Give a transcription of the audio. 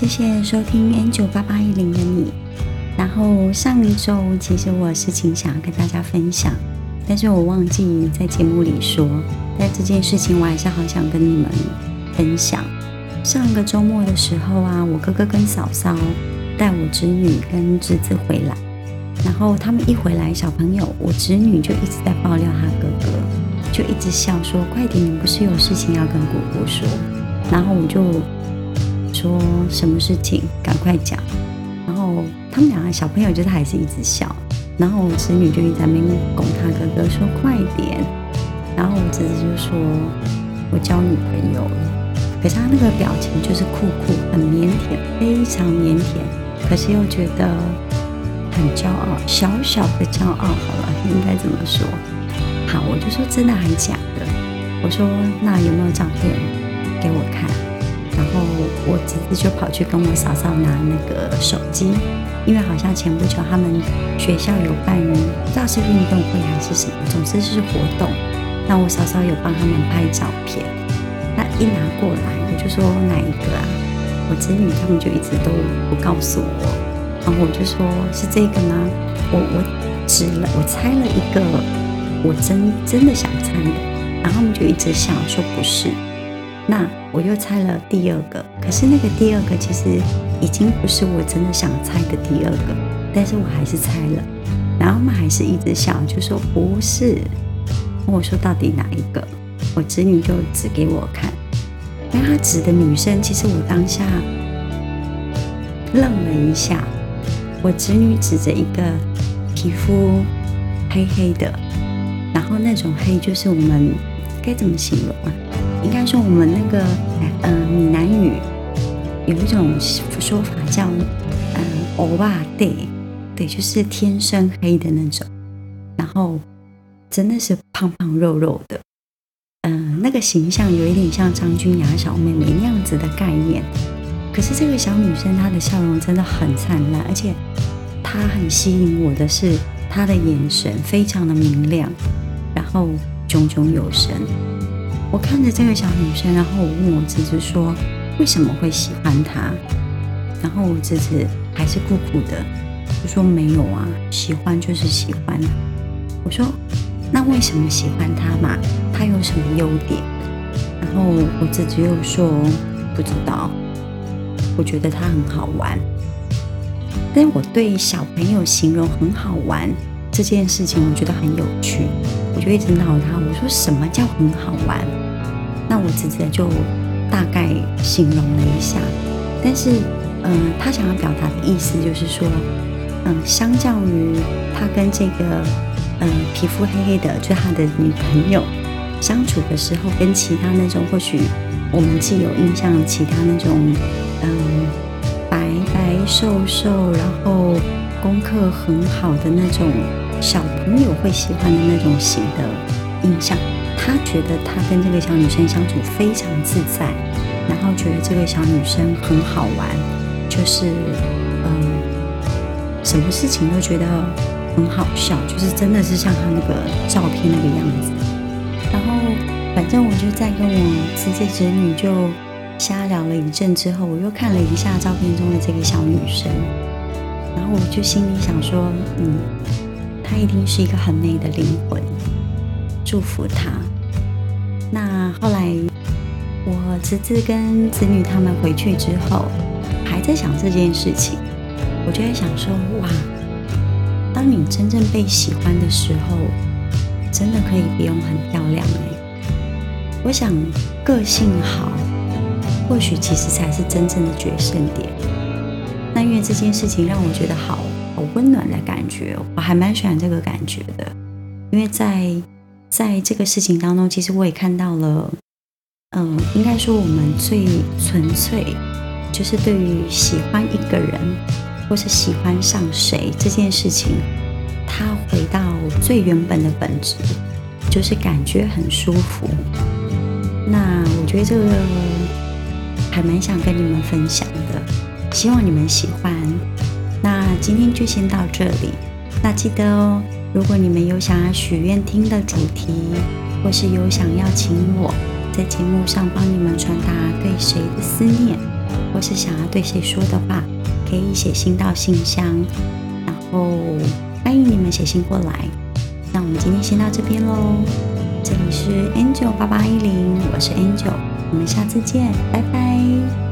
谢谢收听 N 九八八一零的你。然后上一周其实我事情想要跟大家分享，但是我忘记在节目里说。但这件事情我还是好想跟你们分享。上个周末的时候啊，我哥哥跟嫂嫂带我侄女跟侄子回来，然后他们一回来，小朋友我侄女就一直在爆料他哥哥，就一直笑说：“快点，你不是有事情要跟姑姑说？”然后我就说什么事情，赶快讲。然后他们两个小朋友就是还是一直笑，然后我侄女就一直在那边拱他哥哥说：“快点。”然后我侄子就说：“我交女朋友了。”可是他那个表情就是酷酷，很腼腆，非常腼腆，可是又觉得很骄傲，小小的骄傲。好了，应该怎么说？好，我就说真的还假的？我说那有没有照片给我看？然后我侄子就跑去跟我嫂嫂拿那个手机，因为好像前不久他们学校有办，不知道是运动会还是什么，总之是活动。那我嫂嫂有帮他们拍照片。那一拿过来，我就说哪一个啊？我侄女他们就一直都不告诉我，然后我就说是这个吗？我我指了，我猜了一个，我真真的想猜的，然后他们就一直笑说不是。那我又猜了第二个，可是那个第二个其实已经不是我真的想猜的第二个，但是我还是猜了，然后他们还是一直笑，就说不是。我说到底哪一个？我侄女就指给我看，那她指的女生，其实我当下愣了一下。我侄女指着一个皮肤黑黑的，然后那种黑就是我们该怎么形容啊？应该说我们那个嗯闽南语有一种说法叫嗯欧巴对对，就是天生黑的那种，然后真的是胖胖肉肉的。嗯，那个形象有一点像张君雅小妹妹那样子的概念。可是这个小女生她的笑容真的很灿烂，而且她很吸引我的是她的眼神非常的明亮，然后炯炯有神。我看着这个小女生，然后我问我侄子说为什么会喜欢她，然后我侄子还是酷酷的我说没有啊，喜欢就是喜欢。我说。那为什么喜欢他嘛？他有什么优点？然后我侄子又说不知道。我觉得他很好玩，但我对小朋友形容很好玩这件事情，我觉得很有趣。我就一直闹他，我说什么叫很好玩？那我直接就大概形容了一下。但是，嗯，他想要表达的意思就是说，嗯，相较于他跟这个。嗯，皮肤黑黑的，就他的女朋友相处的时候，跟其他那种或许我们既有印象，其他那种嗯白白瘦瘦，然后功课很好的那种小朋友会喜欢的那种型的印象，他觉得他跟这个小女生相处非常自在，然后觉得这个小女生很好玩，就是嗯，什么事情都觉得。很好笑，就是真的是像他那个照片那个样子。然后，反正我就在跟我侄子侄女就瞎聊了一阵之后，我又看了一下照片中的这个小女生，然后我就心里想说，嗯，她一定是一个很美的灵魂，祝福他。那后来我侄子跟子女他们回去之后，还在想这件事情，我就在想说，哇。当你真正被喜欢的时候，真的可以不用很漂亮哎。我想个性好，或许其实才是真正的决胜点。那因为这件事情让我觉得好好温暖的感觉，我还蛮喜欢这个感觉的。因为在在这个事情当中，其实我也看到了，嗯，应该说我们最纯粹，就是对于喜欢一个人。或是喜欢上谁这件事情，他回到最原本的本质，就是感觉很舒服。那我觉得这个还蛮想跟你们分享的，希望你们喜欢。那今天就先到这里。那记得哦，如果你们有想要许愿听的主题，或是有想要请我在节目上帮你们传达对谁的思念。或是想要对谁说的话，可以写信到信箱，然后欢迎你们写信过来。那我们今天先到这边喽，这里是 Angel 八八一零，我是 Angel，我们下次见，拜拜。